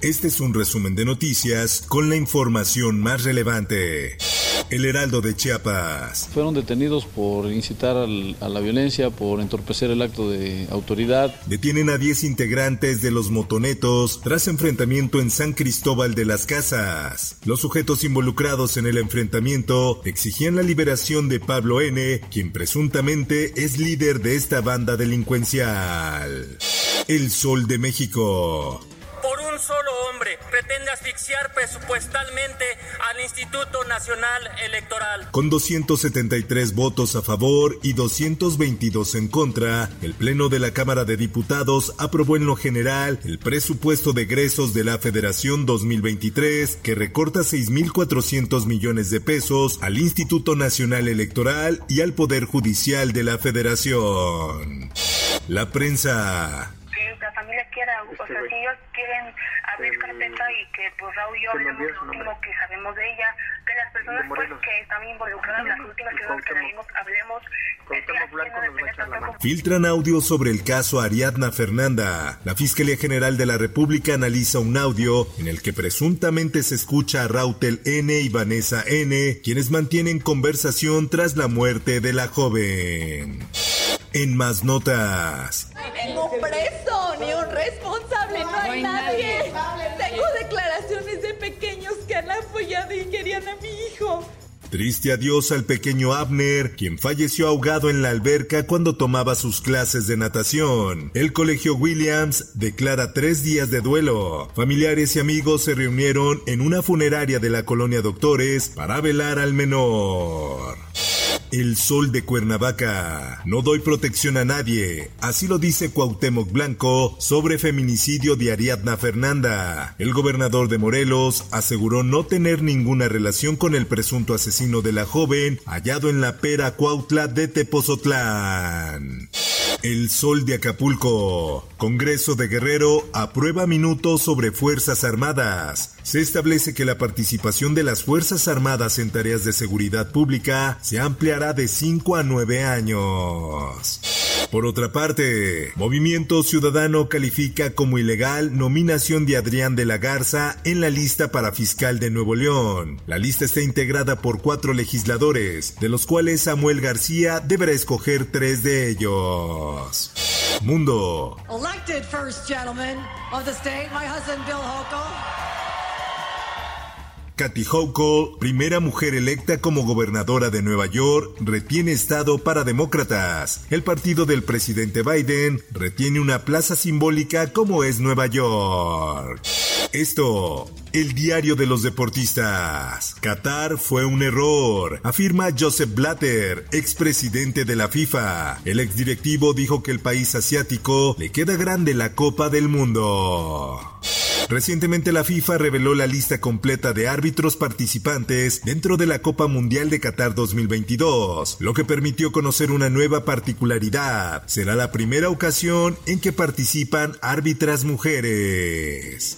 Este es un resumen de noticias con la información más relevante. El Heraldo de Chiapas. Fueron detenidos por incitar al, a la violencia, por entorpecer el acto de autoridad. Detienen a 10 integrantes de los motonetos tras enfrentamiento en San Cristóbal de las Casas. Los sujetos involucrados en el enfrentamiento exigían la liberación de Pablo N., quien presuntamente es líder de esta banda delincuencial. El Sol de México pretende asfixiar presupuestalmente al Instituto Nacional Electoral. Con 273 votos a favor y 222 en contra, el Pleno de la Cámara de Diputados aprobó en lo general el presupuesto de egresos de la Federación 2023 que recorta 6.400 millones de pesos al Instituto Nacional Electoral y al Poder Judicial de la Federación. La prensa o sea, si ellos quieren abrir carpeta y que pues Raúl y yo hablemos lo último que sabemos de ella, que las personas pues que están involucradas, las últimas que leímos, hablemos. Filtran audio sobre el caso Ariadna Fernanda. La Fiscalía General de la República analiza un audio en el que presuntamente se escucha a Rautel N y Vanessa N, quienes mantienen conversación tras la muerte de la joven. En más notas. Preso, ni un responsable, no hay nadie. Tengo declaraciones de pequeños que han apoyado y querían a mi hijo. Triste adiós al pequeño Abner, quien falleció ahogado en la alberca cuando tomaba sus clases de natación. El colegio Williams declara tres días de duelo. Familiares y amigos se reunieron en una funeraria de la colonia Doctores para velar al menor. El sol de Cuernavaca. No doy protección a nadie. Así lo dice Cuauhtémoc Blanco sobre feminicidio de Ariadna Fernanda. El gobernador de Morelos aseguró no tener ninguna relación con el presunto asesino de la joven hallado en la pera Cuautla de Tepozotlán. El Sol de Acapulco. Congreso de Guerrero aprueba minutos sobre Fuerzas Armadas. Se establece que la participación de las Fuerzas Armadas en tareas de seguridad pública se ampliará de 5 a 9 años. Por otra parte, Movimiento Ciudadano califica como ilegal nominación de Adrián de la Garza en la lista para fiscal de Nuevo León. La lista está integrada por cuatro legisladores, de los cuales Samuel García deberá escoger tres de ellos. Mundo. Elected first gentleman of the state, my husband Bill Kathy Hochul, primera mujer electa como gobernadora de Nueva York, retiene estado para demócratas. El partido del presidente Biden retiene una plaza simbólica como es Nueva York. Esto, el diario de los deportistas. Qatar fue un error, afirma Joseph Blatter, expresidente de la FIFA. El exdirectivo dijo que el país asiático le queda grande la Copa del Mundo. Recientemente la FIFA reveló la lista completa de árbitros participantes dentro de la Copa Mundial de Qatar 2022, lo que permitió conocer una nueva particularidad. Será la primera ocasión en que participan árbitras mujeres.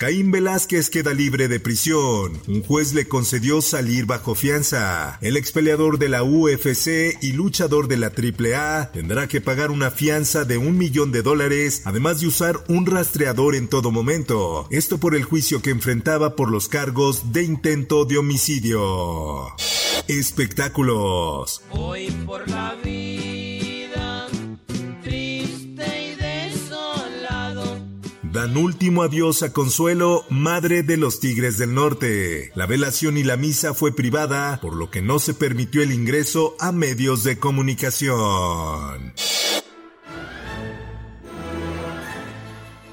Caín Velázquez queda libre de prisión. Un juez le concedió salir bajo fianza. El expeleador de la UFC y luchador de la AAA tendrá que pagar una fianza de un millón de dólares, además de usar un rastreador en todo momento. Esto por el juicio que enfrentaba por los cargos de intento de homicidio. Espectáculos. Hoy por la Dan último adiós a Consuelo, madre de los Tigres del Norte. La velación y la misa fue privada, por lo que no se permitió el ingreso a medios de comunicación.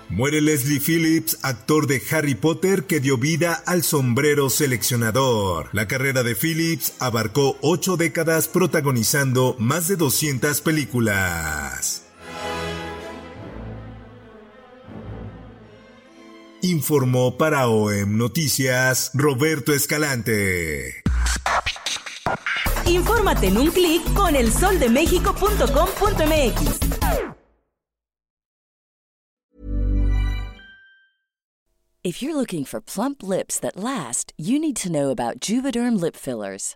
Muere Leslie Phillips, actor de Harry Potter que dio vida al sombrero seleccionador. La carrera de Phillips abarcó ocho décadas protagonizando más de 200 películas. Informó para OEM Noticias Roberto Escalante. Infórmate en un clic con elsoldemexico.com.mx. If you're looking for plump lips that last, you need to know about Juvederm lip fillers.